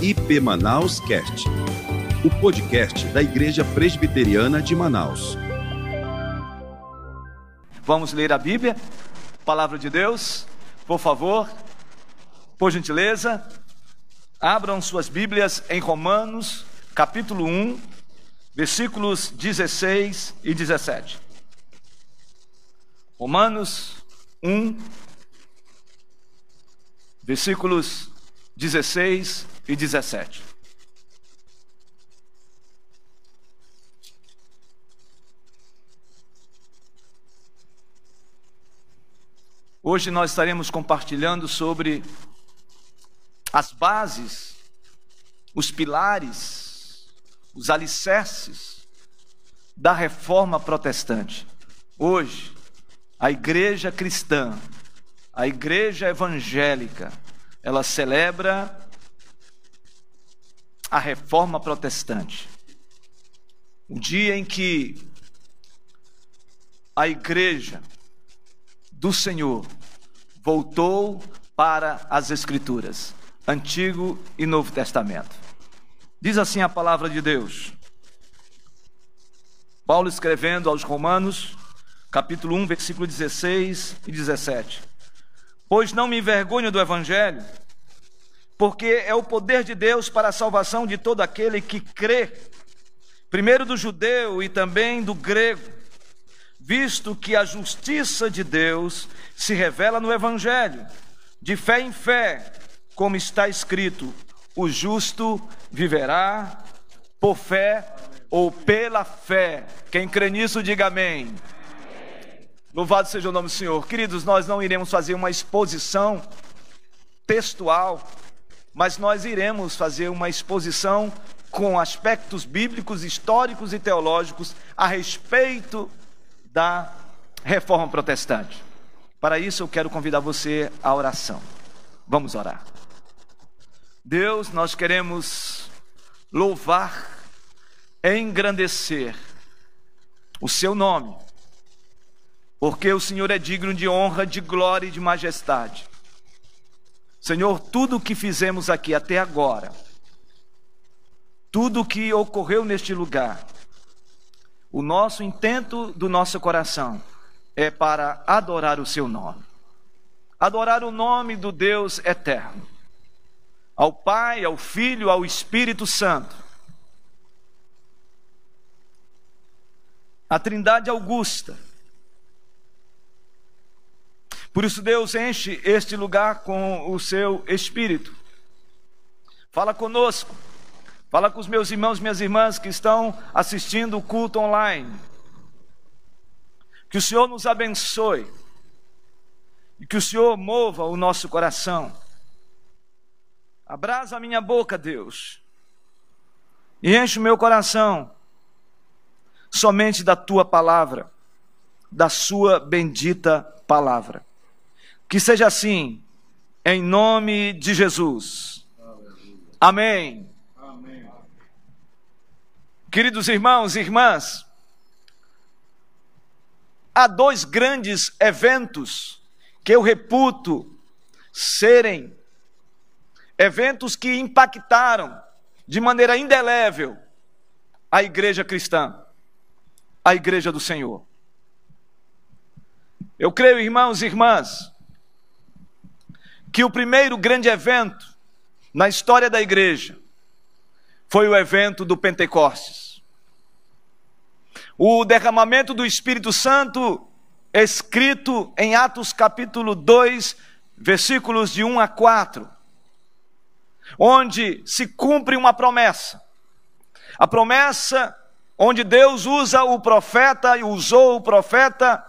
IP Manaus Cast, o podcast da Igreja Presbiteriana de Manaus. Vamos ler a Bíblia, Palavra de Deus, por favor, por gentileza, abram suas Bíblias em Romanos, capítulo 1, versículos 16 e 17. Romanos 1, versículos 16 e 17. Hoje nós estaremos compartilhando sobre as bases, os pilares, os alicerces da reforma protestante. Hoje, a igreja cristã, a igreja evangélica, ela celebra a reforma protestante. O dia em que a igreja do Senhor voltou para as Escrituras, Antigo e Novo Testamento. Diz assim a palavra de Deus. Paulo escrevendo aos Romanos, capítulo 1, versículo 16 e 17. Pois não me envergonho do Evangelho, porque é o poder de Deus para a salvação de todo aquele que crê, primeiro do judeu e também do grego, visto que a justiça de Deus se revela no Evangelho, de fé em fé, como está escrito: o justo viverá por fé ou pela fé. Quem crê nisso, diga amém. Louvado seja o nome do Senhor. Queridos, nós não iremos fazer uma exposição textual, mas nós iremos fazer uma exposição com aspectos bíblicos, históricos e teológicos a respeito da reforma protestante. Para isso, eu quero convidar você à oração. Vamos orar. Deus, nós queremos louvar, engrandecer o seu nome porque o Senhor é digno de honra, de glória e de majestade. Senhor, tudo o que fizemos aqui até agora, tudo o que ocorreu neste lugar, o nosso intento do nosso coração é para adorar o Seu nome, adorar o nome do Deus eterno, ao Pai, ao Filho, ao Espírito Santo, a Trindade Augusta, por isso, Deus enche este lugar com o seu espírito. Fala conosco, fala com os meus irmãos, minhas irmãs que estão assistindo o culto online. Que o Senhor nos abençoe e que o Senhor mova o nosso coração. Abrasa a minha boca, Deus, e enche o meu coração somente da tua palavra, da sua bendita palavra. Que seja assim, em nome de Jesus. Amém. Amém. Queridos irmãos e irmãs, há dois grandes eventos que eu reputo serem eventos que impactaram de maneira indelével a igreja cristã, a igreja do Senhor. Eu creio, irmãos e irmãs, que o primeiro grande evento na história da igreja foi o evento do Pentecostes. O derramamento do Espírito Santo, escrito em Atos capítulo 2, versículos de 1 a 4, onde se cumpre uma promessa. A promessa onde Deus usa o profeta e usou o profeta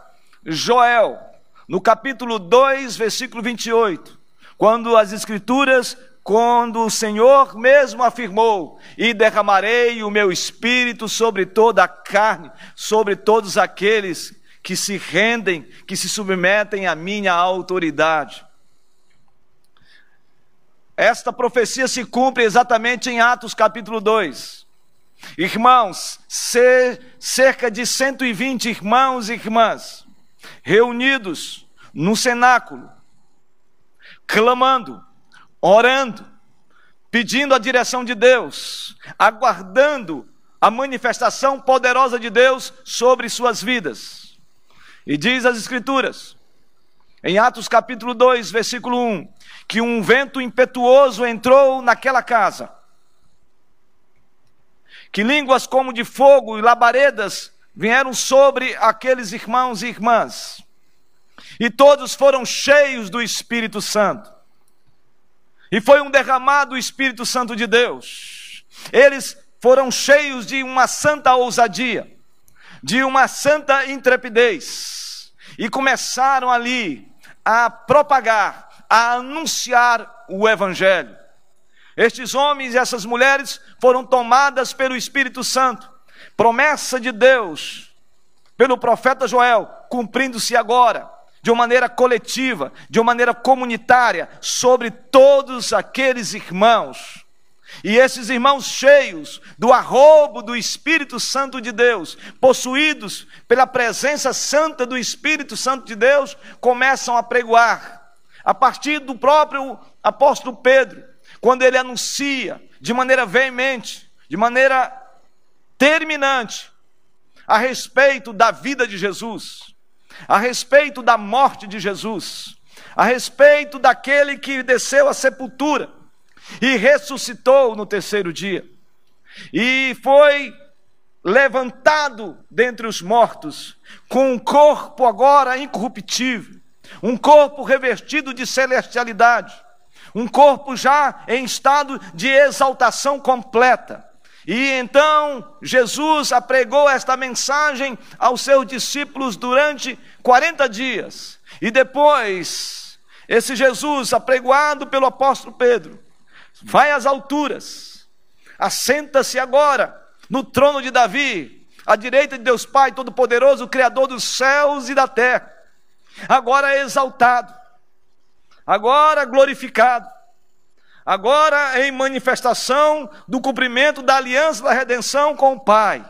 Joel, no capítulo 2, versículo 28 quando as Escrituras, quando o Senhor mesmo afirmou: E derramarei o meu espírito sobre toda a carne, sobre todos aqueles que se rendem, que se submetem à minha autoridade. Esta profecia se cumpre exatamente em Atos capítulo 2. Irmãos, cerca de 120 irmãos e irmãs reunidos no cenáculo, clamando, orando, pedindo a direção de Deus, aguardando a manifestação poderosa de Deus sobre suas vidas. E diz as Escrituras, em Atos capítulo 2, versículo 1, que um vento impetuoso entrou naquela casa, que línguas como de fogo e labaredas vieram sobre aqueles irmãos e irmãs, e todos foram cheios do Espírito Santo. E foi um derramado Espírito Santo de Deus. Eles foram cheios de uma santa ousadia, de uma santa intrepidez, e começaram ali a propagar, a anunciar o Evangelho. Estes homens e essas mulheres foram tomadas pelo Espírito Santo, promessa de Deus, pelo profeta Joel, cumprindo-se agora de uma maneira coletiva, de uma maneira comunitária, sobre todos aqueles irmãos. E esses irmãos cheios do arrobo do Espírito Santo de Deus, possuídos pela presença santa do Espírito Santo de Deus, começam a pregoar. A partir do próprio apóstolo Pedro, quando ele anuncia de maneira veemente, de maneira terminante, a respeito da vida de Jesus, a respeito da morte de Jesus, a respeito daquele que desceu à sepultura e ressuscitou no terceiro dia, e foi levantado dentre os mortos, com um corpo agora incorruptível, um corpo revestido de celestialidade, um corpo já em estado de exaltação completa. E então Jesus apregou esta mensagem aos seus discípulos durante 40 dias. E depois, esse Jesus, apregoado pelo apóstolo Pedro, vai às alturas, assenta-se agora no trono de Davi, à direita de Deus Pai Todo-Poderoso, Criador dos céus e da terra. Agora exaltado, agora glorificado agora em manifestação do cumprimento da aliança da redenção com o Pai.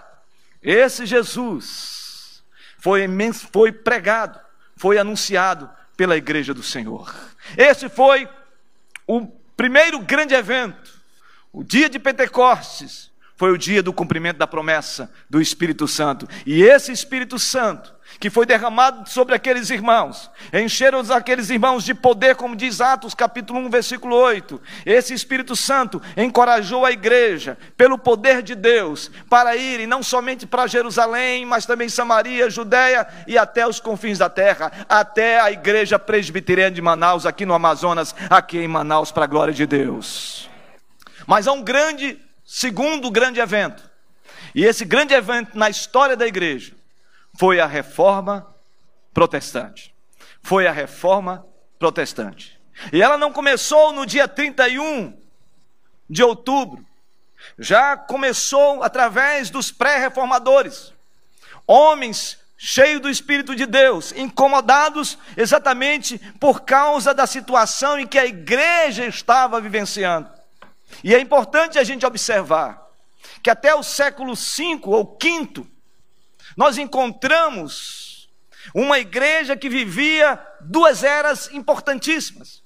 Esse Jesus foi, foi pregado, foi anunciado pela igreja do Senhor. Esse foi o primeiro grande evento, o dia de Pentecostes, foi o dia do cumprimento da promessa do Espírito Santo. E esse Espírito Santo que foi derramado sobre aqueles irmãos, encheram aqueles irmãos de poder, como diz Atos capítulo 1, versículo 8. Esse Espírito Santo encorajou a igreja, pelo poder de Deus, para irem não somente para Jerusalém, mas também Samaria, Judéia e até os confins da terra, até a igreja presbiteriana de Manaus, aqui no Amazonas, aqui em Manaus, para a glória de Deus. Mas há um grande, segundo grande evento, e esse grande evento na história da igreja, foi a reforma protestante. Foi a reforma protestante. E ela não começou no dia 31 de outubro, já começou através dos pré-reformadores, homens cheios do Espírito de Deus, incomodados exatamente por causa da situação em que a igreja estava vivenciando. E é importante a gente observar que até o século V ou V, nós encontramos uma igreja que vivia duas eras importantíssimas.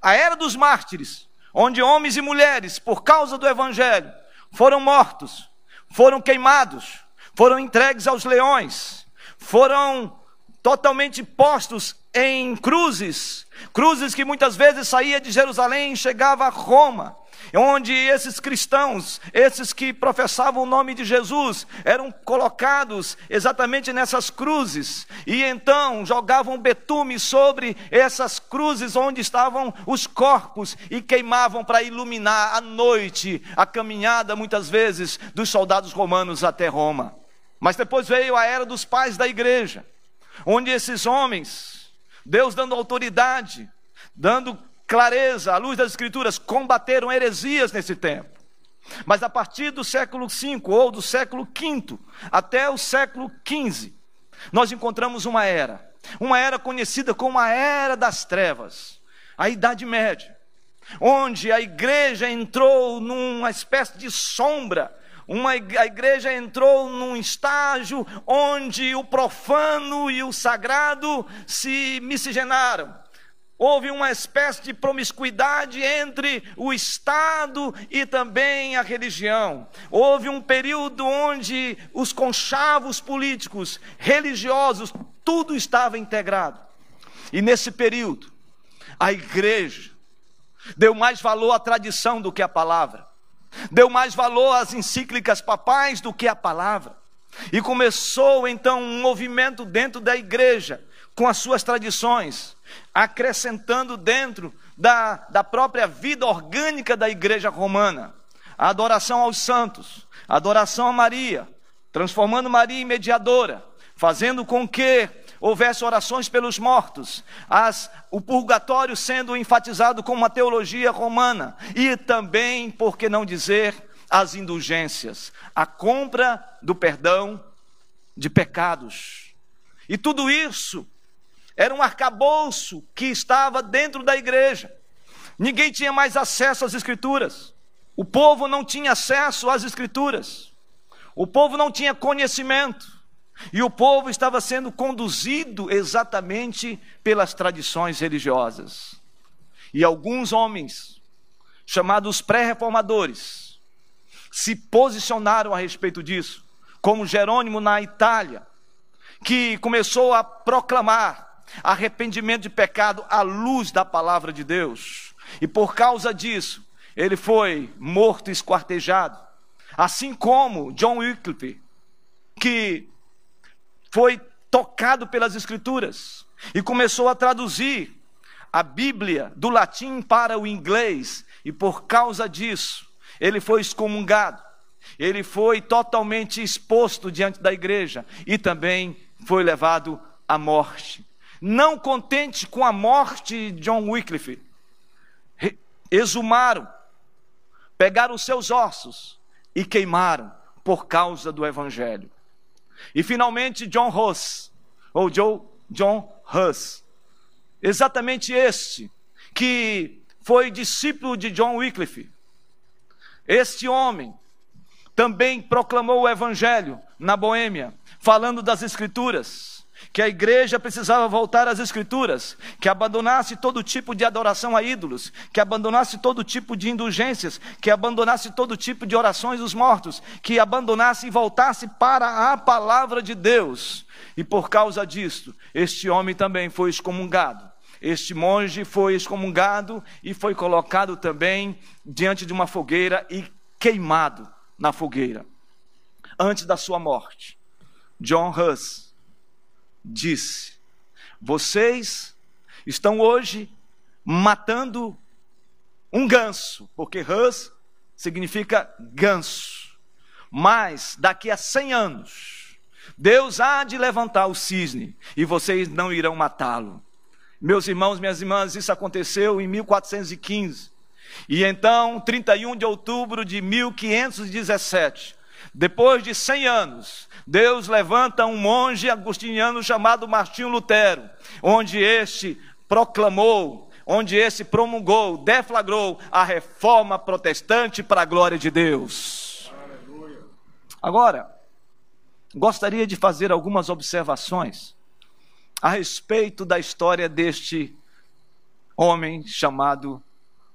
A era dos mártires, onde homens e mulheres, por causa do evangelho, foram mortos, foram queimados, foram entregues aos leões, foram totalmente postos em cruzes, cruzes que muitas vezes saía de Jerusalém e chegava a Roma onde esses cristãos, esses que professavam o nome de Jesus, eram colocados exatamente nessas cruzes, e então jogavam betume sobre essas cruzes onde estavam os corpos e queimavam para iluminar à noite a caminhada, muitas vezes, dos soldados romanos até Roma. Mas depois veio a era dos pais da igreja, onde esses homens, Deus dando autoridade, dando clareza, à luz das Escrituras, combateram heresias nesse tempo. Mas a partir do século V ou do século V até o século XV, nós encontramos uma era, uma era conhecida como a Era das Trevas, a Idade Média, onde a igreja entrou numa espécie de sombra, uma, a igreja entrou num estágio onde o profano e o sagrado se miscigenaram Houve uma espécie de promiscuidade entre o Estado e também a religião. Houve um período onde os conchavos políticos, religiosos, tudo estava integrado. E nesse período, a igreja deu mais valor à tradição do que à palavra, deu mais valor às encíclicas papais do que à palavra. E começou então um movimento dentro da igreja, com as suas tradições, acrescentando dentro da, da própria vida orgânica da igreja romana a adoração aos santos, a adoração a Maria, transformando Maria em mediadora, fazendo com que houvesse orações pelos mortos, as, o purgatório sendo enfatizado como uma teologia romana, e também, por que não dizer, as indulgências, a compra do perdão de pecados. E tudo isso era um arcabouço que estava dentro da igreja. Ninguém tinha mais acesso às Escrituras. O povo não tinha acesso às Escrituras. O povo não tinha conhecimento. E o povo estava sendo conduzido exatamente pelas tradições religiosas. E alguns homens, chamados pré-reformadores, se posicionaram a respeito disso, como Jerônimo na Itália, que começou a proclamar arrependimento de pecado à luz da palavra de Deus. E por causa disso, ele foi morto e esquartejado. Assim como John Wycliffe, que foi tocado pelas Escrituras e começou a traduzir a Bíblia do latim para o inglês, e por causa disso, ele foi excomungado, ele foi totalmente exposto diante da igreja e também foi levado à morte. Não contente com a morte de John Wycliffe, exumaram, pegaram os seus ossos e queimaram por causa do Evangelho. E finalmente John Huss, ou Joe, John Huss, exatamente este, que foi discípulo de John Wycliffe. Este homem também proclamou o evangelho na Boêmia, falando das escrituras que a igreja precisava voltar às Escrituras, que abandonasse todo tipo de adoração a ídolos, que abandonasse todo tipo de indulgências, que abandonasse todo tipo de orações dos mortos, que abandonasse e voltasse para a palavra de Deus. E por causa disto, este homem também foi excomungado. Este monge foi excomungado e foi colocado também diante de uma fogueira e queimado na fogueira, antes da sua morte. John Huss disse: Vocês estão hoje matando um ganso, porque Hus significa ganso. Mas daqui a 100 anos, Deus há de levantar o cisne e vocês não irão matá-lo. Meus irmãos, minhas irmãs, isso aconteceu em 1415. E então, 31 de outubro de 1517, depois de 100 anos, Deus levanta um monge agustiniano chamado Martinho Lutero, onde este proclamou, onde este promulgou, deflagrou a reforma protestante para a glória de Deus. Agora, gostaria de fazer algumas observações a respeito da história deste homem chamado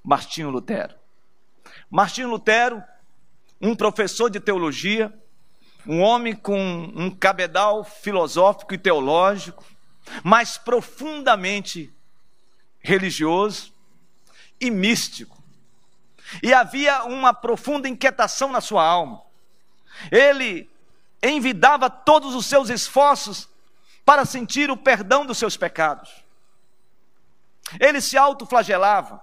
Martinho Lutero. Martinho Lutero, um professor de teologia, um homem com um cabedal filosófico e teológico, mas profundamente religioso e místico. E havia uma profunda inquietação na sua alma. Ele envidava todos os seus esforços para sentir o perdão dos seus pecados. Ele se autoflagelava.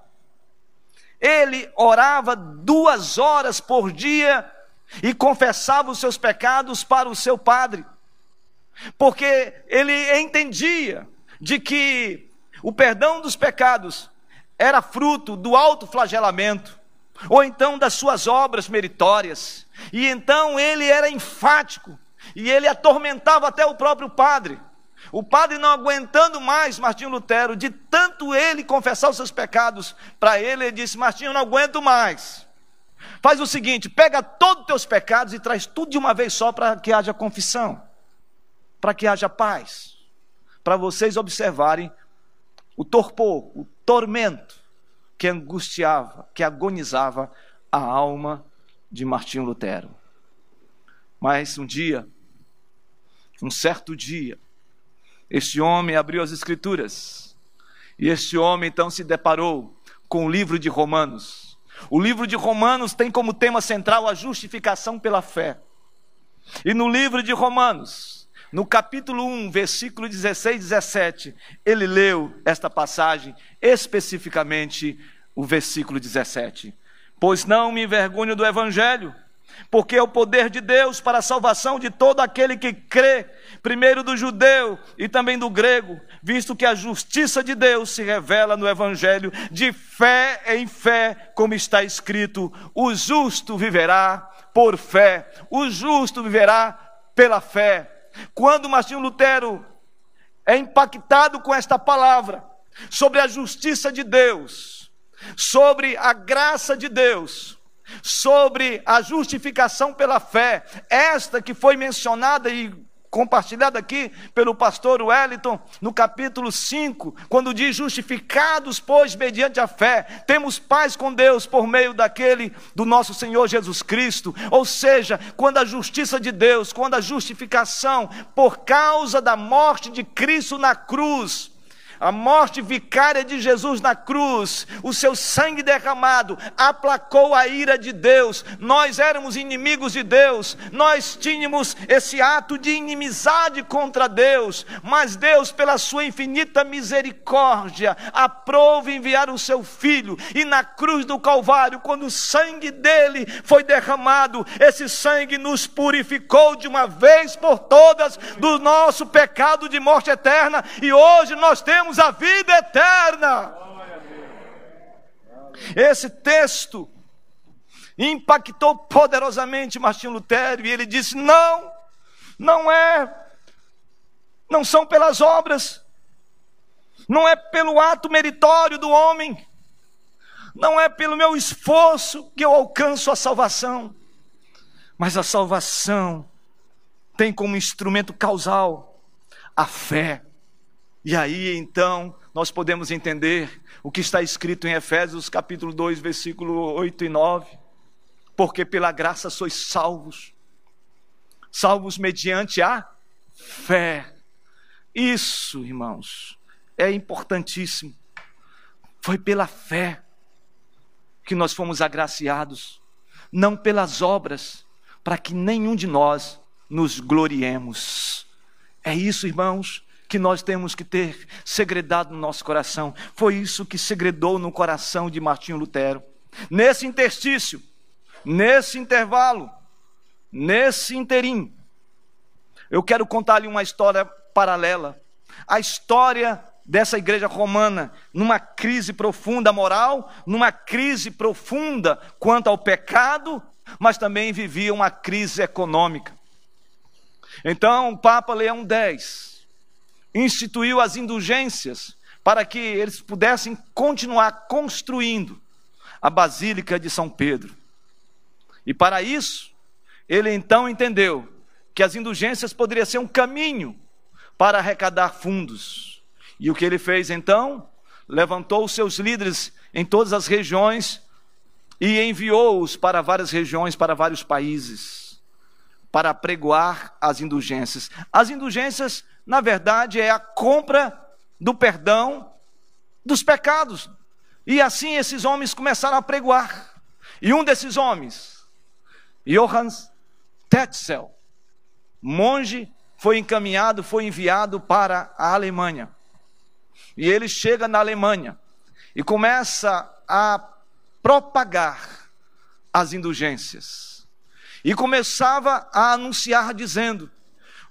Ele orava duas horas por dia e confessava os seus pecados para o seu padre, porque ele entendia de que o perdão dos pecados era fruto do alto flagelamento, ou então das suas obras meritórias, e então ele era enfático, e ele atormentava até o próprio padre. O padre não aguentando mais Martinho Lutero, de tanto ele confessar os seus pecados para ele, ele disse: Martinho, eu não aguento mais. Faz o seguinte: pega todos os teus pecados e traz tudo de uma vez só para que haja confissão, para que haja paz, para vocês observarem o torpor, o tormento que angustiava, que agonizava a alma de Martinho Lutero. Mas um dia, um certo dia, este homem abriu as Escrituras e este homem então se deparou com o livro de Romanos. O livro de Romanos tem como tema central a justificação pela fé. E no livro de Romanos, no capítulo 1, versículo 16 e 17, ele leu esta passagem, especificamente o versículo 17. Pois não me envergonho do evangelho, porque é o poder de Deus para a salvação de todo aquele que crê, primeiro do judeu e também do grego, visto que a justiça de Deus se revela no evangelho de fé em fé, como está escrito: o justo viverá por fé, o justo viverá pela fé. Quando Martinho Lutero é impactado com esta palavra sobre a justiça de Deus, sobre a graça de Deus, sobre a justificação pela fé, esta que foi mencionada e compartilhada aqui pelo pastor Wellington, no capítulo 5, quando diz: Justificados, pois, mediante a fé, temos paz com Deus por meio daquele do nosso Senhor Jesus Cristo. Ou seja, quando a justiça de Deus, quando a justificação, por causa da morte de Cristo na cruz, a morte vicária de Jesus na cruz, o seu sangue derramado, aplacou a ira de Deus. Nós éramos inimigos de Deus, nós tínhamos esse ato de inimizade contra Deus, mas Deus, pela sua infinita misericórdia, aprove enviar o seu filho, e na cruz do Calvário, quando o sangue dele foi derramado, esse sangue nos purificou de uma vez por todas do nosso pecado de morte eterna, e hoje nós temos a vida eterna. Esse texto impactou poderosamente Martinho Lutero e ele disse: Não, não é, não são pelas obras, não é pelo ato meritório do homem, não é pelo meu esforço que eu alcanço a salvação, mas a salvação tem como instrumento causal a fé. E aí então nós podemos entender o que está escrito em Efésios capítulo 2, versículo 8 e 9. Porque pela graça sois salvos, salvos mediante a fé. Isso, irmãos, é importantíssimo. Foi pela fé que nós fomos agraciados, não pelas obras, para que nenhum de nós nos gloriemos. É isso, irmãos, que nós temos que ter segredado no nosso coração. Foi isso que segredou no coração de Martinho Lutero. Nesse interstício, nesse intervalo, nesse interim, eu quero contar-lhe uma história paralela. A história dessa igreja romana, numa crise profunda moral, numa crise profunda quanto ao pecado, mas também vivia uma crise econômica. Então, o Papa Leão X, instituiu as indulgências para que eles pudessem continuar construindo a Basílica de São Pedro. E para isso, ele então entendeu que as indulgências poderiam ser um caminho para arrecadar fundos. E o que ele fez então? Levantou os seus líderes em todas as regiões e enviou-os para várias regiões, para vários países, para pregoar as indulgências. As indulgências na verdade, é a compra do perdão dos pecados. E assim esses homens começaram a pregoar. E um desses homens, Johannes Tetzel, monge, foi encaminhado, foi enviado para a Alemanha. E ele chega na Alemanha e começa a propagar as indulgências. E começava a anunciar dizendo: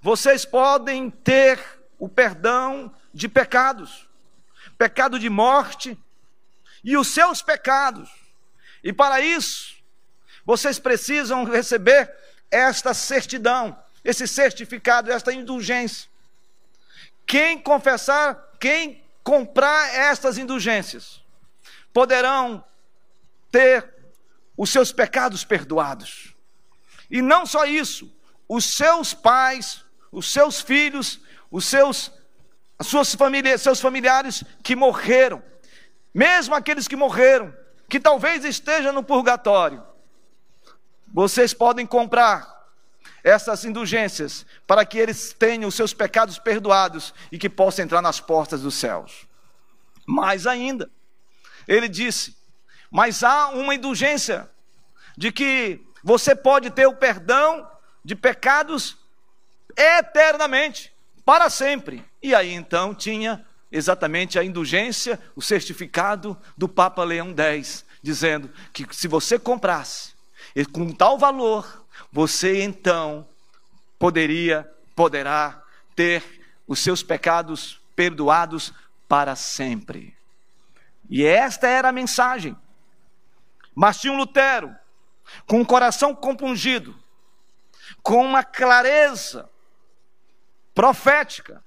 vocês podem ter o perdão de pecados, pecado de morte e os seus pecados. E para isso, vocês precisam receber esta certidão, esse certificado, esta indulgência. Quem confessar, quem comprar estas indulgências, poderão ter os seus pecados perdoados. E não só isso, os seus pais os seus filhos, os seus suas famílias, seus familiares que morreram, mesmo aqueles que morreram, que talvez estejam no purgatório, vocês podem comprar essas indulgências para que eles tenham os seus pecados perdoados e que possam entrar nas portas dos céus. Mais ainda, ele disse: Mas há uma indulgência de que você pode ter o perdão de pecados eternamente, para sempre. E aí então tinha exatamente a indulgência, o certificado do Papa Leão X, dizendo que se você comprasse com tal valor, você então poderia, poderá ter os seus pecados perdoados para sempre. E esta era a mensagem. Martinho Lutero, com o coração compungido, com uma clareza profética,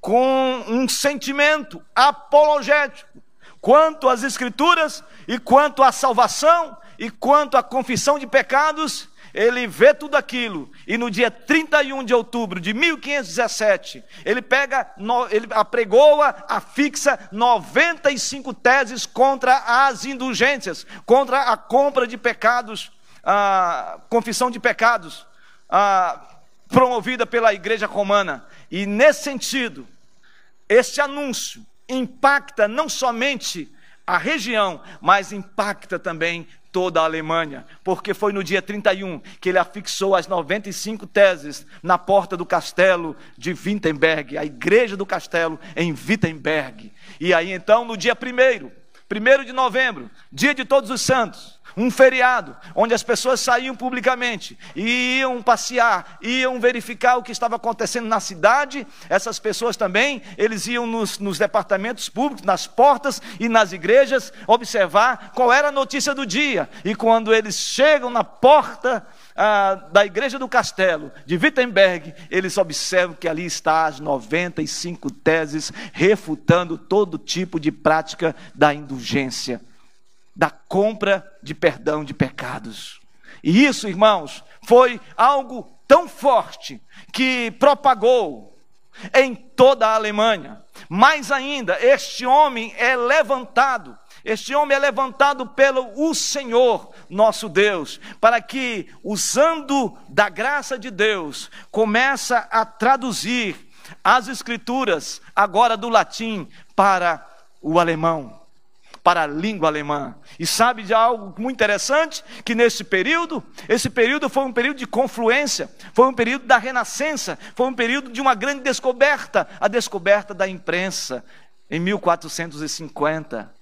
com um sentimento apologético quanto às Escrituras e quanto à salvação e quanto à confissão de pecados, ele vê tudo aquilo, e no dia 31 de outubro de 1517, ele pega, ele apregoa, afixa 95 teses contra as indulgências, contra a compra de pecados, a confissão de pecados, a, promovida pela igreja romana. E nesse sentido, este anúncio impacta não somente a região, mas impacta também toda a Alemanha, porque foi no dia 31 que ele afixou as 95 teses na porta do castelo de Wittenberg, a igreja do castelo em Wittenberg. E aí então, no dia 1 1 de novembro, dia de todos os santos, um feriado, onde as pessoas saíam publicamente e iam passear, iam verificar o que estava acontecendo na cidade. Essas pessoas também, eles iam nos, nos departamentos públicos, nas portas e nas igrejas, observar qual era a notícia do dia. E quando eles chegam na porta ah, da igreja do castelo de Wittenberg, eles observam que ali está as 95 teses refutando todo tipo de prática da indulgência da compra de perdão de pecados. E isso, irmãos, foi algo tão forte que propagou em toda a Alemanha. Mais ainda, este homem é levantado, este homem é levantado pelo o Senhor, nosso Deus, para que, usando da graça de Deus, começa a traduzir as escrituras agora do latim para o alemão para a língua alemã. E sabe de algo muito interessante? Que nesse período, esse período foi um período de confluência, foi um período da renascença, foi um período de uma grande descoberta a descoberta da imprensa em 1450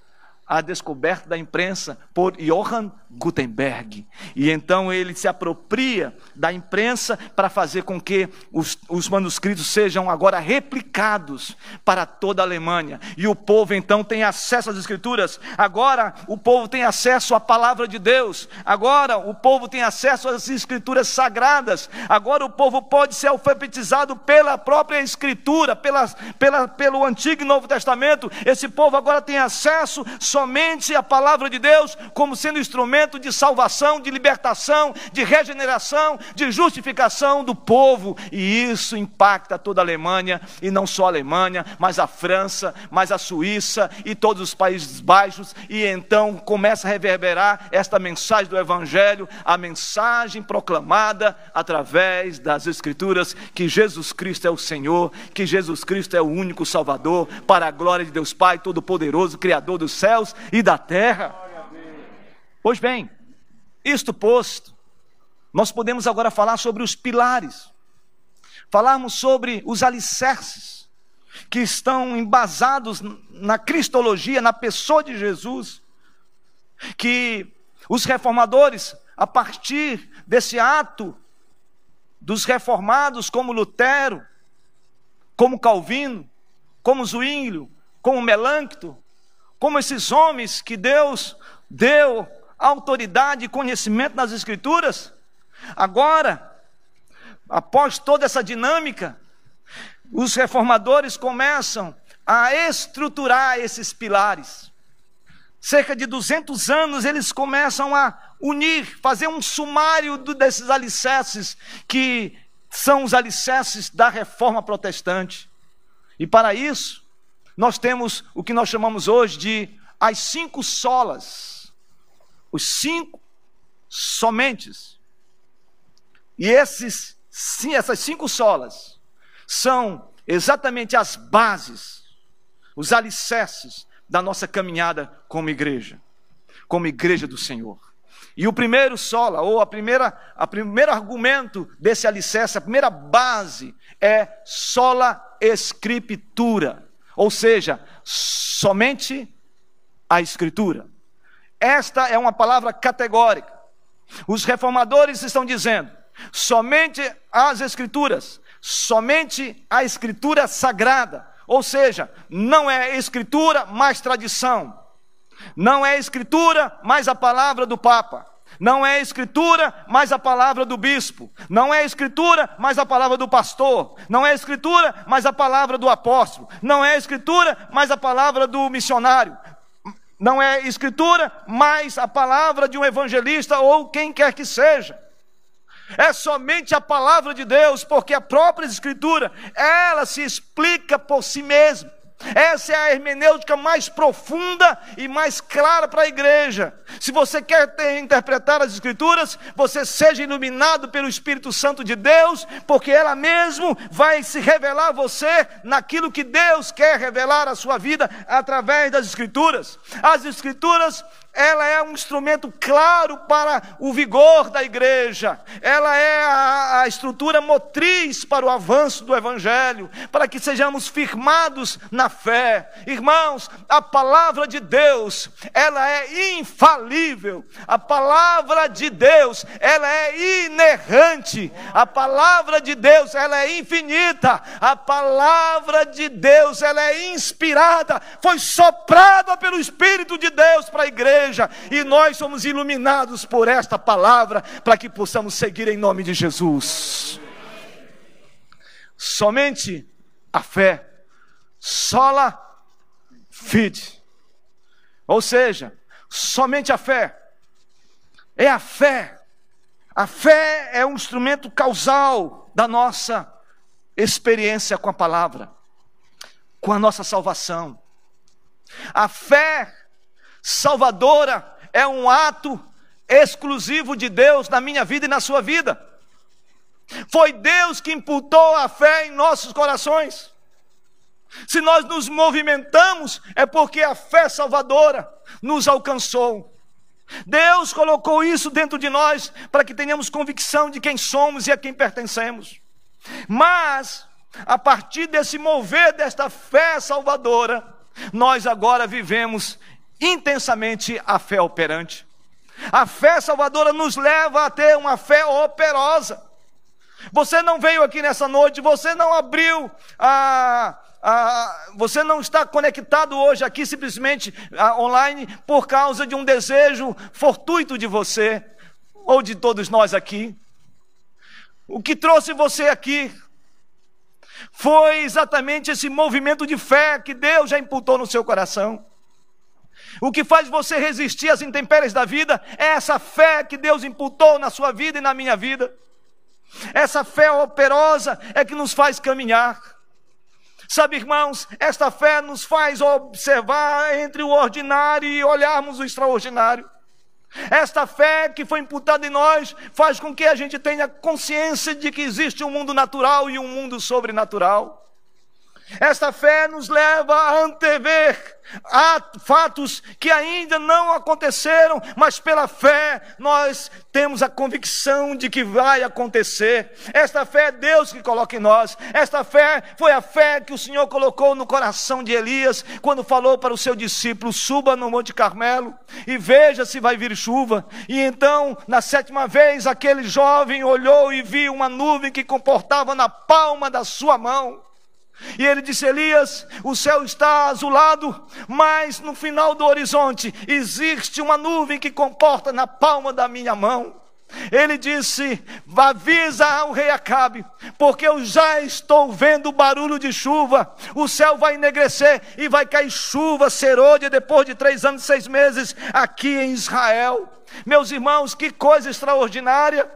a descoberta da imprensa por Johann Gutenberg. E então ele se apropria da imprensa para fazer com que os, os, manuscritos sejam agora replicados para toda a Alemanha. E o povo então tem acesso às escrituras. Agora o povo tem acesso à palavra de Deus. Agora o povo tem acesso às escrituras sagradas. Agora o povo pode ser alfabetizado pela própria escritura, pela, pela, pelo Antigo e Novo Testamento. Esse povo agora tem acesso somente a palavra de Deus como sendo instrumento de salvação, de libertação, de regeneração, de justificação do povo, e isso impacta toda a Alemanha, e não só a Alemanha, mas a França, mas a Suíça e todos os Países Baixos, e então começa a reverberar esta mensagem do Evangelho, a mensagem proclamada através das Escrituras que Jesus Cristo é o Senhor, que Jesus Cristo é o único Salvador, para a glória de Deus Pai Todo-Poderoso, Criador dos céus céus e da terra. Pois bem, isto posto, nós podemos agora falar sobre os pilares, falarmos sobre os alicerces que estão embasados na cristologia, na pessoa de Jesus, que os reformadores, a partir desse ato dos reformados como Lutero, como Calvino, como Zwinglio, como Melancto, como esses homens que Deus deu autoridade e conhecimento nas Escrituras, agora, após toda essa dinâmica, os reformadores começam a estruturar esses pilares. Cerca de 200 anos eles começam a unir, fazer um sumário desses alicerces que são os alicerces da reforma protestante. E para isso, nós temos o que nós chamamos hoje de as cinco solas. Os cinco somentes. E esses, sim, essas cinco solas são exatamente as bases, os alicerces da nossa caminhada como igreja, como igreja do Senhor. E o primeiro sola, ou a primeira, a primeiro argumento desse alicerce, a primeira base é sola escritura, ou seja, somente a escritura. Esta é uma palavra categórica. Os reformadores estão dizendo: somente as escrituras, somente a escritura sagrada, ou seja, não é escritura mais tradição, não é escritura mais a palavra do Papa, não é escritura mais a palavra do bispo, não é escritura mais a palavra do pastor, não é escritura mais a palavra do apóstolo, não é escritura mais a palavra do missionário, não é escritura mais a palavra de um evangelista ou quem quer que seja. É somente a palavra de Deus, porque a própria escritura, ela se explica por si mesma. Essa é a hermenêutica mais profunda e mais clara para a igreja. Se você quer ter, interpretar as Escrituras, você seja iluminado pelo Espírito Santo de Deus, porque ela mesmo vai se revelar a você naquilo que Deus quer revelar à sua vida através das Escrituras. As Escrituras ela é um instrumento claro para o vigor da igreja, ela é a, a, estrutura motriz para o avanço do Evangelho, para que sejamos firmados na fé. Irmãos, a palavra de Deus, ela é infalível, a palavra de Deus, ela é inerrante, a palavra de Deus, ela é infinita, a palavra de Deus, ela é inspirada, foi soprada pelo Espírito de Deus para a igreja igreja, e nós somos iluminados por esta palavra, para que possamos seguir em nome de Jesus. Somente a fé, sola fide. Ou seja, somente a fé. É a fé. A fé é um instrumento causal da nossa experiência com a palavra, com a nossa salvação. A fé salvadora é um ato exclusivo de Deus na minha vida e na sua vida. Foi Deus que imputou a fé em nossos corações. Se nós nos movimentamos, é porque a fé salvadora nos alcançou. Deus colocou isso dentro de nós para que tenhamos convicção de quem somos e a quem pertencemos. Mas, a partir desse mover desta fé salvadora, nós agora vivemos intensamente a fé operante. A fé salvadora nos leva a ter uma fé operosa. Você não veio aqui nessa noite, você não abriu a, você não está conectado hoje aqui simplesmente online por causa de um desejo fortuito de você ou de todos nós aqui. O que trouxe você aqui foi exatamente esse movimento de fé que Deus já imputou no seu coração. O que faz você resistir às intempéries da vida é essa fé que Deus imputou na sua vida e na minha vida. Essa fé operosa é que nos faz caminhar. Sabe, irmãos, esta fé nos faz observar entre o ordinário e olharmos o extraordinário. Esta fé que foi imputada em nós faz com que a gente tenha consciência de que existe um mundo natural e um mundo sobrenatural. Esta fé nos leva a antever fatos que ainda não aconteceram, mas pela fé nós temos a convicção de que vai acontecer. Esta fé é Deus que coloca em nós. Esta fé foi a fé que o Senhor colocou no coração de Elias quando falou para o seu discípulo: suba no Monte Carmelo e veja se vai vir chuva. E então, na sétima vez, aquele jovem olhou e viu uma nuvem que comportava na palma da sua mão. E ele disse: Elias, o céu está azulado, mas no final do horizonte existe uma nuvem que comporta na palma da minha mão. Ele disse: avisa ao rei Acabe, porque eu já estou vendo barulho de chuva. O céu vai enegrecer e vai cair chuva serôdia depois de três anos e seis meses aqui em Israel. Meus irmãos, que coisa extraordinária!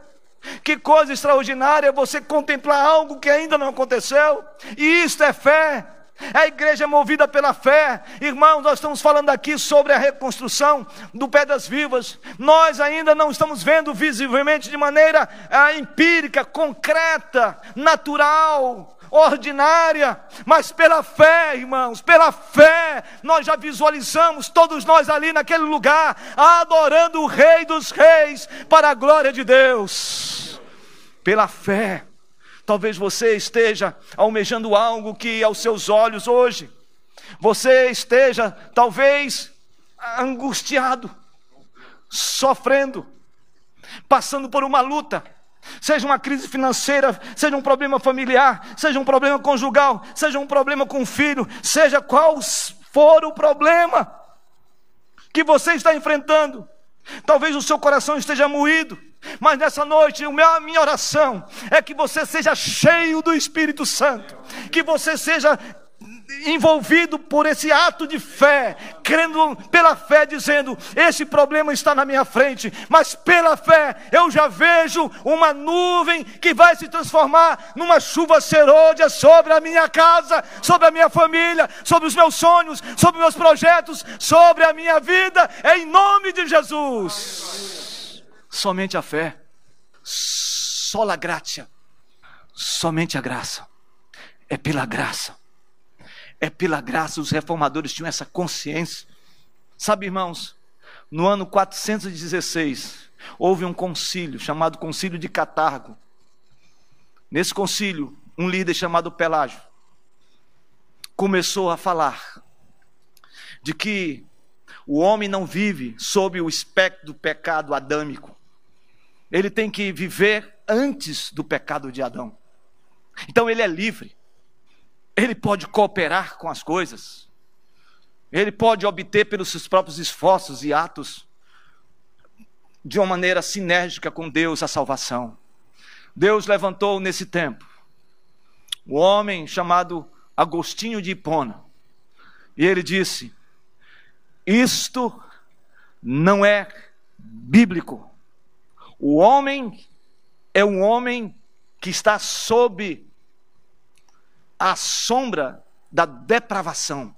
Que coisa extraordinária você contemplar algo que ainda não aconteceu. E isto é fé. A igreja é movida pela fé. Irmãos, nós estamos falando aqui sobre a reconstrução do Pedras Vivas. Nós ainda não estamos vendo visivelmente de maneira ah, empírica, concreta, natural, ordinária, mas pela fé, irmãos, pela fé, nós já visualizamos todos nós ali naquele lugar, adorando o Rei dos Reis, para a glória de Deus. Pela fé, talvez você esteja almejando algo que aos seus olhos hoje, você esteja talvez angustiado, sofrendo, passando por uma luta, Seja uma crise financeira, seja um problema familiar, seja um problema conjugal, seja um problema com o filho, seja qual for o problema que você está enfrentando. Talvez o seu coração esteja moído, mas nessa noite a minha oração é que você seja cheio do Espírito Santo, que você seja envolvido por esse ato de fé, crendo pela fé, dizendo: Esse problema está na minha frente, mas pela fé eu já vejo uma nuvem que vai se transformar numa chuva serôdia sobre a minha casa, sobre a minha família, sobre os meus sonhos, sobre meus projetos, sobre a minha vida, em nome de Jesus. Somente a fé, sola gratia, somente a graça, é pela graça é pela graça, os reformadores tinham essa consciência. Sabe, irmãos, no ano 416, houve um concílio chamado Concílio de Catargo. Nesse concílio, um líder chamado Pelágio começou a falar de que o homem não vive sob o espectro do pecado adâmico. Ele tem que viver antes do pecado de Adão. Então ele é livre. Ele pode cooperar com as coisas, ele pode obter pelos seus próprios esforços e atos, de uma maneira sinérgica com Deus, a salvação. Deus levantou nesse tempo o um homem chamado Agostinho de Hipona, e ele disse: Isto não é bíblico. O homem é um homem que está sob à sombra da depravação.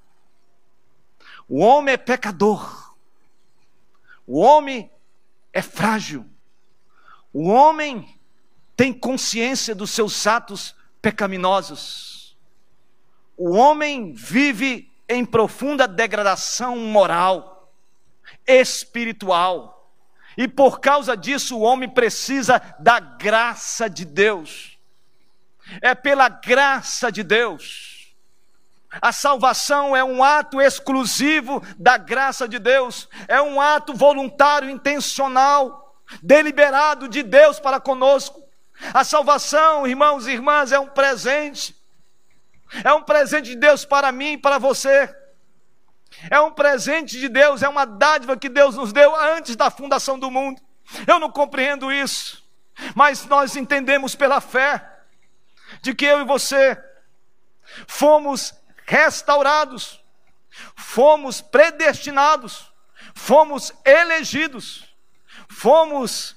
O homem é pecador. O homem é frágil. O homem tem consciência dos seus atos pecaminosos. O homem vive em profunda degradação moral, espiritual. E por causa disso, o homem precisa da graça de Deus é pela graça de Deus. A salvação é um ato exclusivo da graça de Deus, é um ato voluntário, intencional, deliberado de Deus para conosco. A salvação, irmãos e irmãs, é um presente, é um presente de Deus para mim e para você. É um presente de Deus, é uma dádiva que Deus nos deu antes da fundação do mundo. Eu não compreendo isso, mas nós entendemos pela fé de que eu e você fomos restaurados, fomos predestinados, fomos elegidos, fomos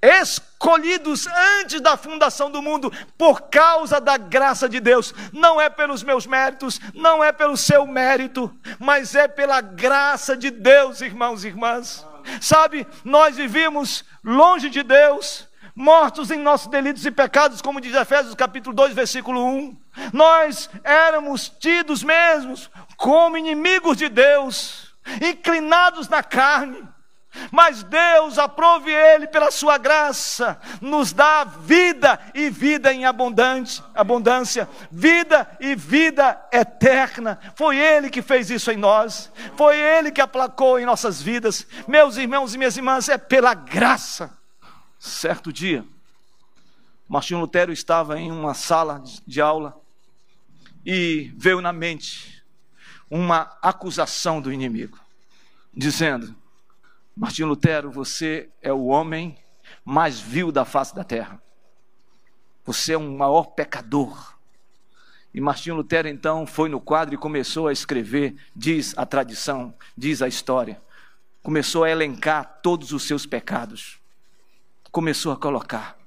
escolhidos antes da fundação do mundo por causa da graça de Deus. Não é pelos meus méritos, não é pelo seu mérito, mas é pela graça de Deus, irmãos e irmãs. Sabe, nós vivíamos longe de Deus, mortos em nossos delitos e pecados, como diz Efésios capítulo 2, versículo 1. Nós éramos tidos mesmos como inimigos de Deus, inclinados na carne. Mas Deus, aprove Ele pela sua graça, nos dá vida e vida em abundante, abundância, vida e vida eterna. Foi Ele que fez isso em nós, foi Ele que aplacou em nossas vidas. Meus irmãos e minhas irmãs, é pela graça Certo dia, Martinho Lutero estava em uma sala de aula e veio na mente uma acusação do inimigo, dizendo: Martinho Lutero, você é o homem mais vil da face da terra. Você é um maior pecador. E Martinho Lutero então foi no quadro e começou a escrever, diz a tradição, diz a história. Começou a elencar todos os seus pecados começou a colocar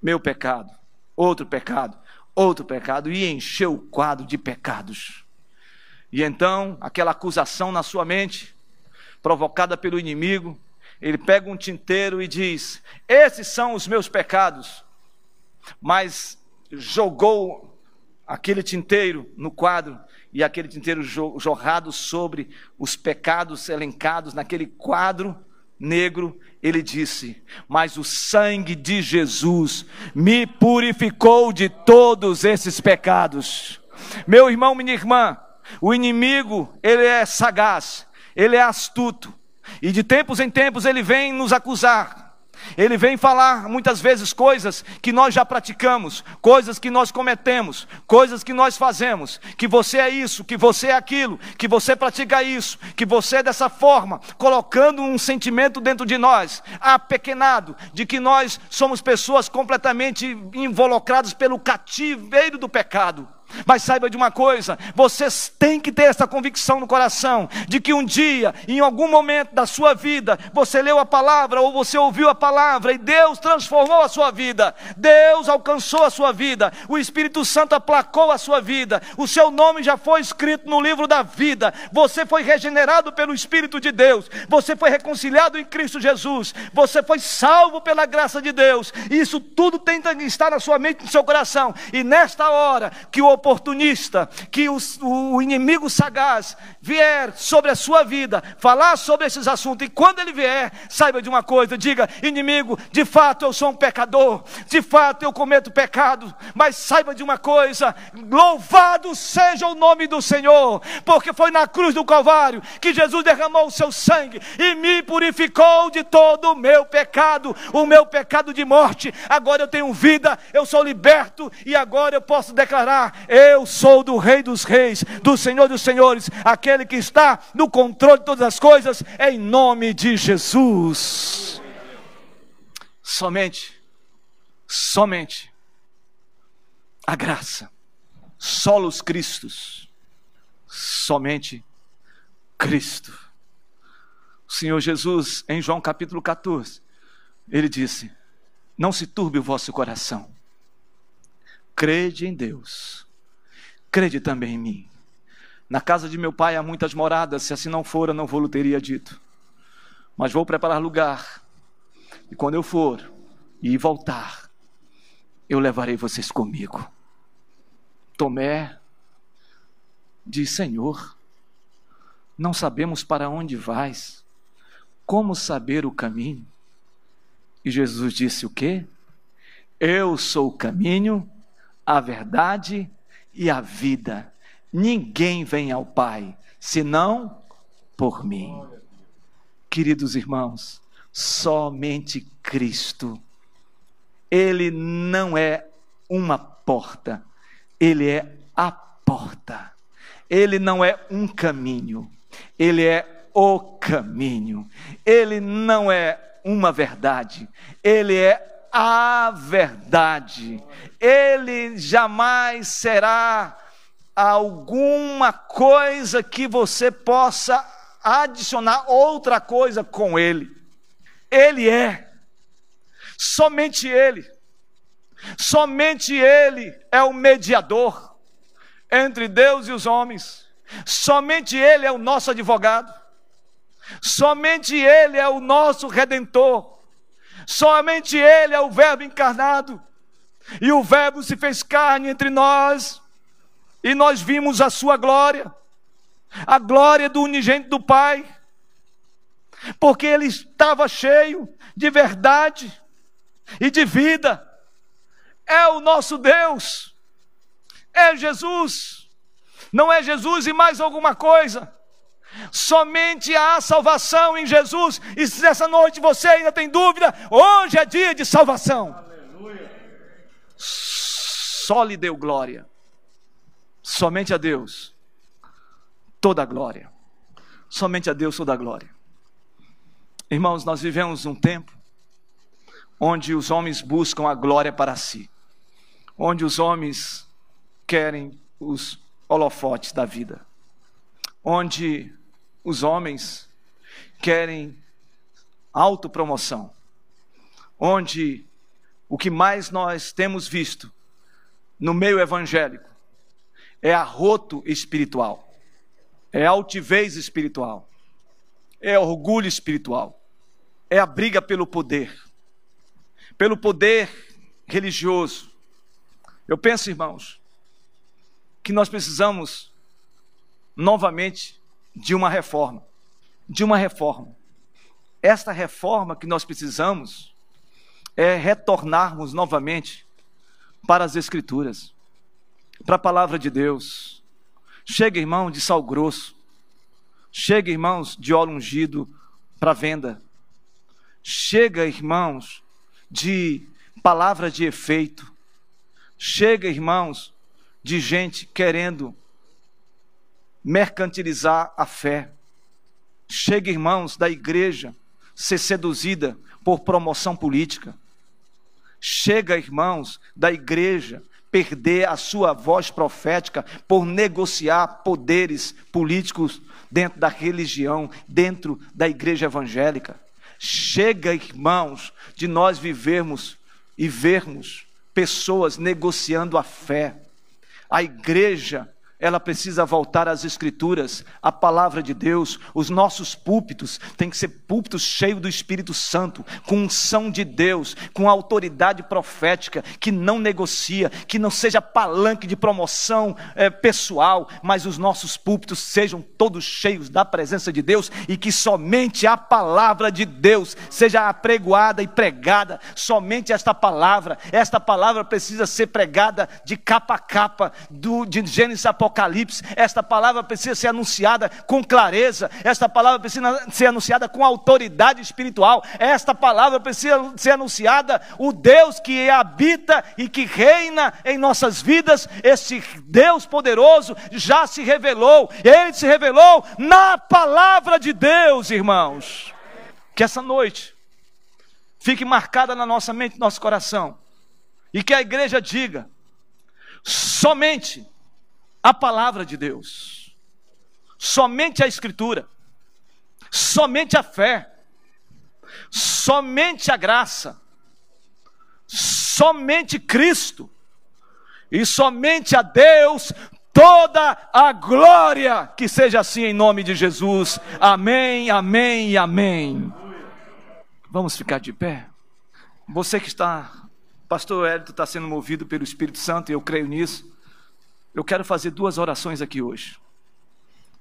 meu pecado, outro pecado, outro pecado e encheu o quadro de pecados. E então, aquela acusação na sua mente, provocada pelo inimigo, ele pega um tinteiro e diz: Esses são os meus pecados. Mas jogou aquele tinteiro no quadro e aquele tinteiro jorrado sobre os pecados elencados naquele quadro negro, ele disse: Mas o sangue de Jesus me purificou de todos esses pecados. Meu irmão, minha irmã, o inimigo, ele é sagaz, ele é astuto, e de tempos em tempos ele vem nos acusar ele vem falar muitas vezes coisas que nós já praticamos, coisas que nós cometemos, coisas que nós fazemos, que você é isso, que você é aquilo, que você pratica isso, que você é dessa forma, colocando um sentimento dentro de nós, apequenado, de que nós somos pessoas completamente involucradas pelo cativeiro do pecado. Mas saiba de uma coisa: vocês têm que ter essa convicção no coração de que um dia, em algum momento da sua vida, você leu a palavra ou você ouviu a palavra e Deus transformou a sua vida, Deus alcançou a sua vida, o Espírito Santo aplacou a sua vida, o seu nome já foi escrito no livro da vida, você foi regenerado pelo Espírito de Deus, você foi reconciliado em Cristo Jesus, você foi salvo pela graça de Deus, isso tudo tem que estar na sua mente e no seu coração, e nesta hora que o oportunista, que o, o inimigo sagaz vier sobre a sua vida, falar sobre esses assuntos, e quando ele vier, saiba de uma coisa: diga, inimigo, de fato eu sou um pecador, de fato eu cometo pecado, mas saiba de uma coisa: louvado seja o nome do Senhor, porque foi na cruz do Calvário que Jesus derramou o seu sangue e me purificou de todo o meu pecado, o meu pecado de morte. Agora eu tenho vida, eu sou liberto e agora eu posso declarar: eu sou do Rei dos Reis, do Senhor dos Senhores, aquele que está no controle de todas as coisas, em nome de Jesus. Somente, somente a graça, solos Cristos, somente Cristo. O Senhor Jesus, em João capítulo 14, ele disse: Não se turbe o vosso coração, crede em Deus crede também em mim. Na casa de meu pai há muitas moradas, se assim não for, eu não vou lhe teria dito. Mas vou preparar lugar, e quando eu for e voltar, eu levarei vocês comigo. Tomé diz: Senhor, não sabemos para onde vais, como saber o caminho? E Jesus disse: O quê? Eu sou o caminho, a verdade e a vida. Ninguém vem ao Pai senão por mim. Queridos irmãos, somente Cristo. Ele não é uma porta, ele é a porta. Ele não é um caminho, ele é o caminho. Ele não é uma verdade, ele é a verdade. Ele jamais será alguma coisa que você possa adicionar outra coisa com ele. Ele é. Somente ele. Somente ele é o mediador entre Deus e os homens. Somente ele é o nosso advogado. Somente ele é o nosso redentor. Somente Ele é o Verbo encarnado. E o Verbo se fez carne entre nós. E nós vimos a sua glória. A glória do unigênito do Pai. Porque Ele estava cheio de verdade e de vida. É o nosso Deus. É Jesus. Não é Jesus e mais alguma coisa. Somente há salvação em Jesus. E se essa noite você ainda tem dúvida, hoje é dia de salvação. Aleluia. Só lhe deu glória. Somente a Deus toda a glória. Somente a Deus toda a glória. Irmãos, nós vivemos um tempo onde os homens buscam a glória para si, onde os homens querem os holofotes da vida, onde os homens querem autopromoção, onde o que mais nós temos visto no meio evangélico é arroto espiritual, é altivez espiritual, é orgulho espiritual, é a briga pelo poder, pelo poder religioso. Eu penso, irmãos, que nós precisamos novamente de uma reforma, de uma reforma. Esta reforma que nós precisamos é retornarmos novamente para as Escrituras, para a palavra de Deus. Chega, irmão, de sal grosso. Chega, irmãos, de óleo ungido para venda. Chega, irmãos, de palavra de efeito. Chega, irmãos, de gente querendo mercantilizar a fé. Chega, irmãos, da igreja ser seduzida por promoção política. Chega, irmãos, da igreja perder a sua voz profética por negociar poderes políticos dentro da religião, dentro da igreja evangélica. Chega, irmãos, de nós vivermos e vermos pessoas negociando a fé. A igreja ela precisa voltar às Escrituras, à palavra de Deus. Os nossos púlpitos têm que ser púlpitos cheios do Espírito Santo, com unção de Deus, com autoridade profética, que não negocia, que não seja palanque de promoção é, pessoal, mas os nossos púlpitos sejam todos cheios da presença de Deus e que somente a palavra de Deus seja apregoada e pregada, somente esta palavra. Esta palavra precisa ser pregada de capa a capa, do, de Gênesis Apocalipse Apocalipse, esta palavra precisa ser anunciada com clareza, esta palavra precisa ser anunciada com autoridade espiritual, esta palavra precisa ser anunciada, o Deus que habita e que reina em nossas vidas, esse Deus poderoso já se revelou, ele se revelou na palavra de Deus, irmãos. Que essa noite fique marcada na nossa mente, no nosso coração, e que a igreja diga: somente a palavra de Deus, somente a Escritura, somente a fé, somente a graça, somente Cristo e somente a Deus toda a glória, que seja assim em nome de Jesus. Amém, amém e amém. Vamos ficar de pé. Você que está, Pastor Hélio, está sendo movido pelo Espírito Santo, e eu creio nisso. Eu quero fazer duas orações aqui hoje.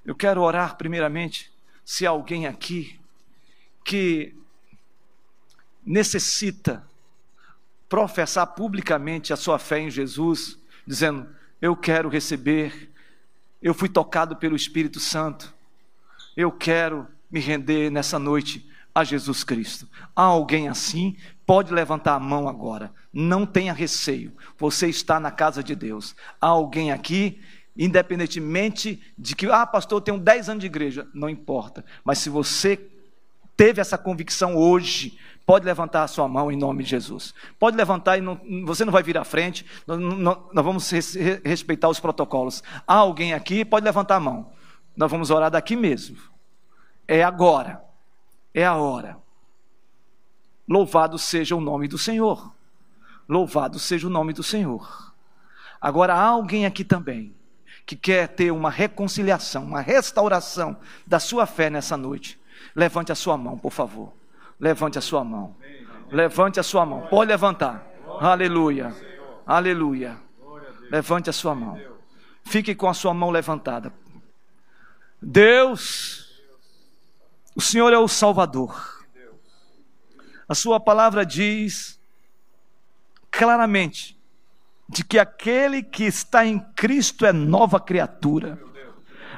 Eu quero orar, primeiramente, se há alguém aqui que necessita professar publicamente a sua fé em Jesus, dizendo: Eu quero receber, eu fui tocado pelo Espírito Santo, eu quero me render nessa noite a Jesus Cristo. Há alguém assim? Pode levantar a mão agora. Não tenha receio. Você está na casa de Deus. Há alguém aqui, independentemente de que, ah, pastor, eu tenho 10 anos de igreja. Não importa. Mas se você teve essa convicção hoje, pode levantar a sua mão em nome de Jesus. Pode levantar e não, você não vai vir à frente. Nós, nós vamos res, respeitar os protocolos. Há alguém aqui? Pode levantar a mão. Nós vamos orar daqui mesmo. É agora. É a hora. Louvado seja o nome do Senhor. Louvado seja o nome do Senhor. Agora há alguém aqui também que quer ter uma reconciliação, uma restauração da sua fé nessa noite. Levante a sua mão, por favor. Levante a sua mão. Levante a sua mão. Pode levantar. Aleluia. Aleluia. Levante a sua mão. Fique com a sua mão levantada. Deus, o Senhor é o Salvador. A sua palavra diz claramente de que aquele que está em Cristo é nova criatura.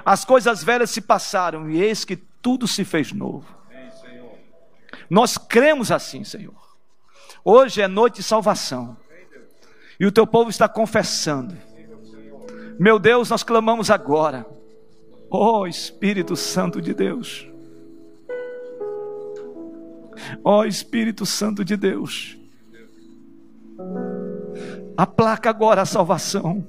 As coisas velhas se passaram e eis que tudo se fez novo. Nós cremos assim, Senhor. Hoje é noite de salvação. E o teu povo está confessando. Meu Deus, nós clamamos agora. Oh, Espírito Santo de Deus. Ó oh, Espírito Santo de Deus, aplaca agora a salvação.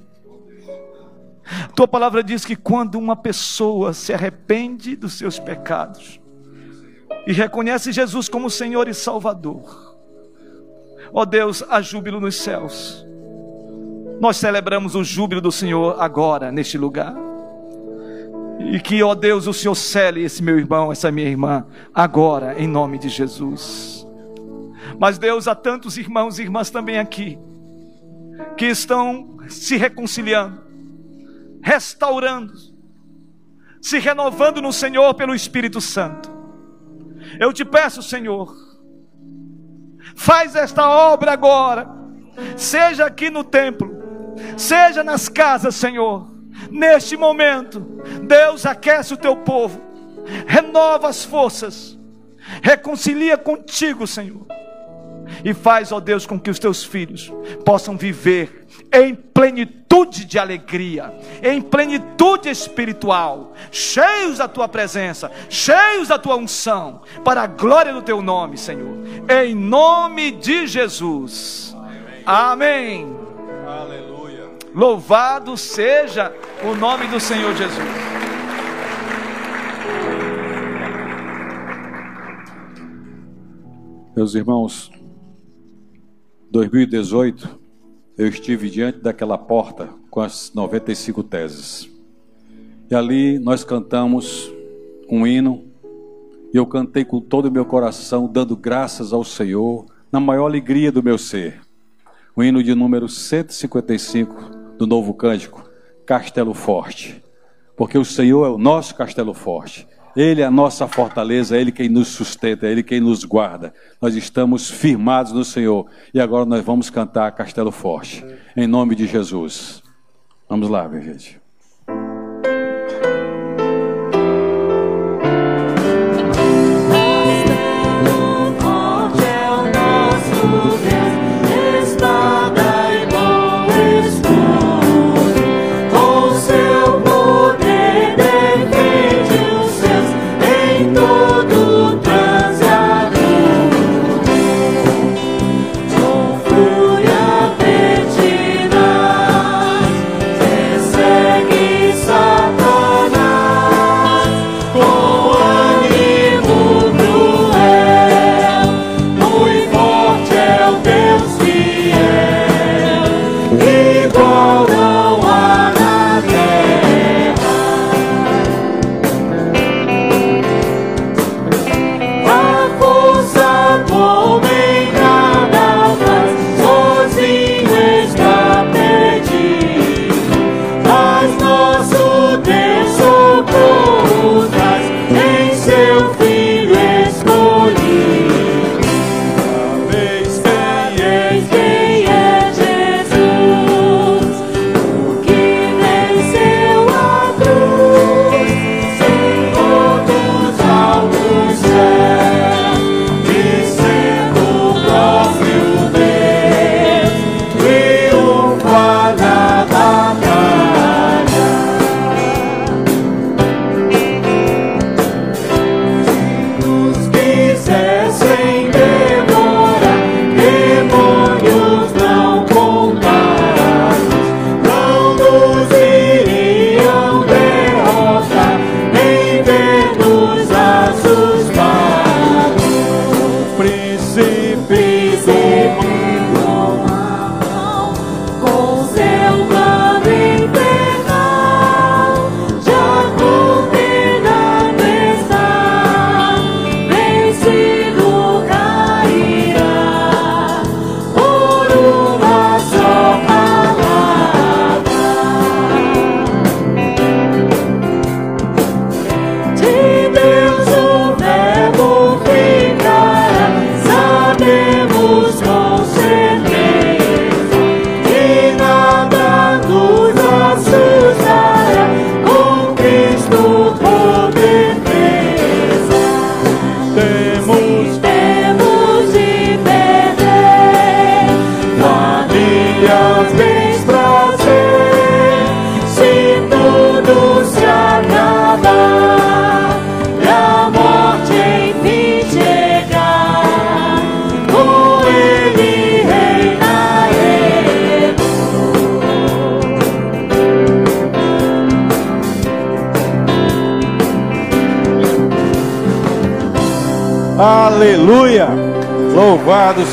Tua palavra diz que quando uma pessoa se arrepende dos seus pecados e reconhece Jesus como Senhor e Salvador, ó oh Deus, há júbilo nos céus. Nós celebramos o júbilo do Senhor agora, neste lugar. E que, ó Deus, o Senhor cele esse meu irmão, essa minha irmã, agora, em nome de Jesus. Mas, Deus, há tantos irmãos e irmãs também aqui, que estão se reconciliando, restaurando, se renovando no Senhor pelo Espírito Santo. Eu te peço, Senhor, faz esta obra agora, seja aqui no templo, seja nas casas, Senhor neste momento, Deus aquece o teu povo, renova as forças, reconcilia contigo, Senhor, e faz, ó Deus, com que os teus filhos possam viver em plenitude de alegria, em plenitude espiritual, cheios da tua presença, cheios da tua unção, para a glória do teu nome, Senhor, em nome de Jesus. Amém. Amém. Louvado seja o nome do Senhor Jesus. Meus irmãos, 2018 eu estive diante daquela porta com as 95 teses. E ali nós cantamos um hino, e eu cantei com todo o meu coração, dando graças ao Senhor, na maior alegria do meu ser. O hino de número 155 do novo cântico, Castelo Forte. Porque o Senhor é o nosso castelo forte. Ele é a nossa fortaleza, é Ele quem nos sustenta, é Ele quem nos guarda. Nós estamos firmados no Senhor. E agora nós vamos cantar Castelo Forte. Em nome de Jesus. Vamos lá, minha gente.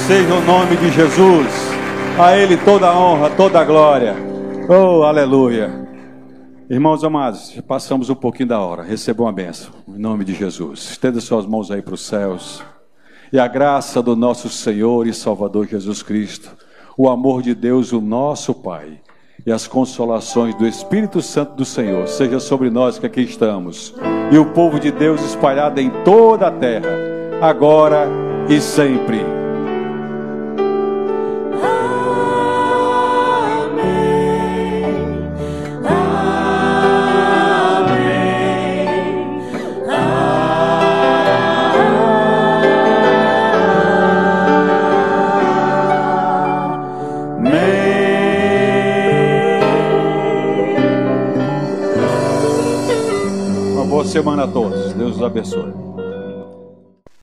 Seja o nome de Jesus. A Ele toda a honra, toda a glória. Oh, aleluia. Irmãos amados, passamos um pouquinho da hora. Recebam a benção. Em nome de Jesus. Estenda suas mãos aí para os céus. E a graça do nosso Senhor e Salvador Jesus Cristo, o amor de Deus, o nosso Pai, e as consolações do Espírito Santo do Senhor seja sobre nós que aqui estamos, e o povo de Deus espalhado em toda a terra, agora e sempre. Abençoe.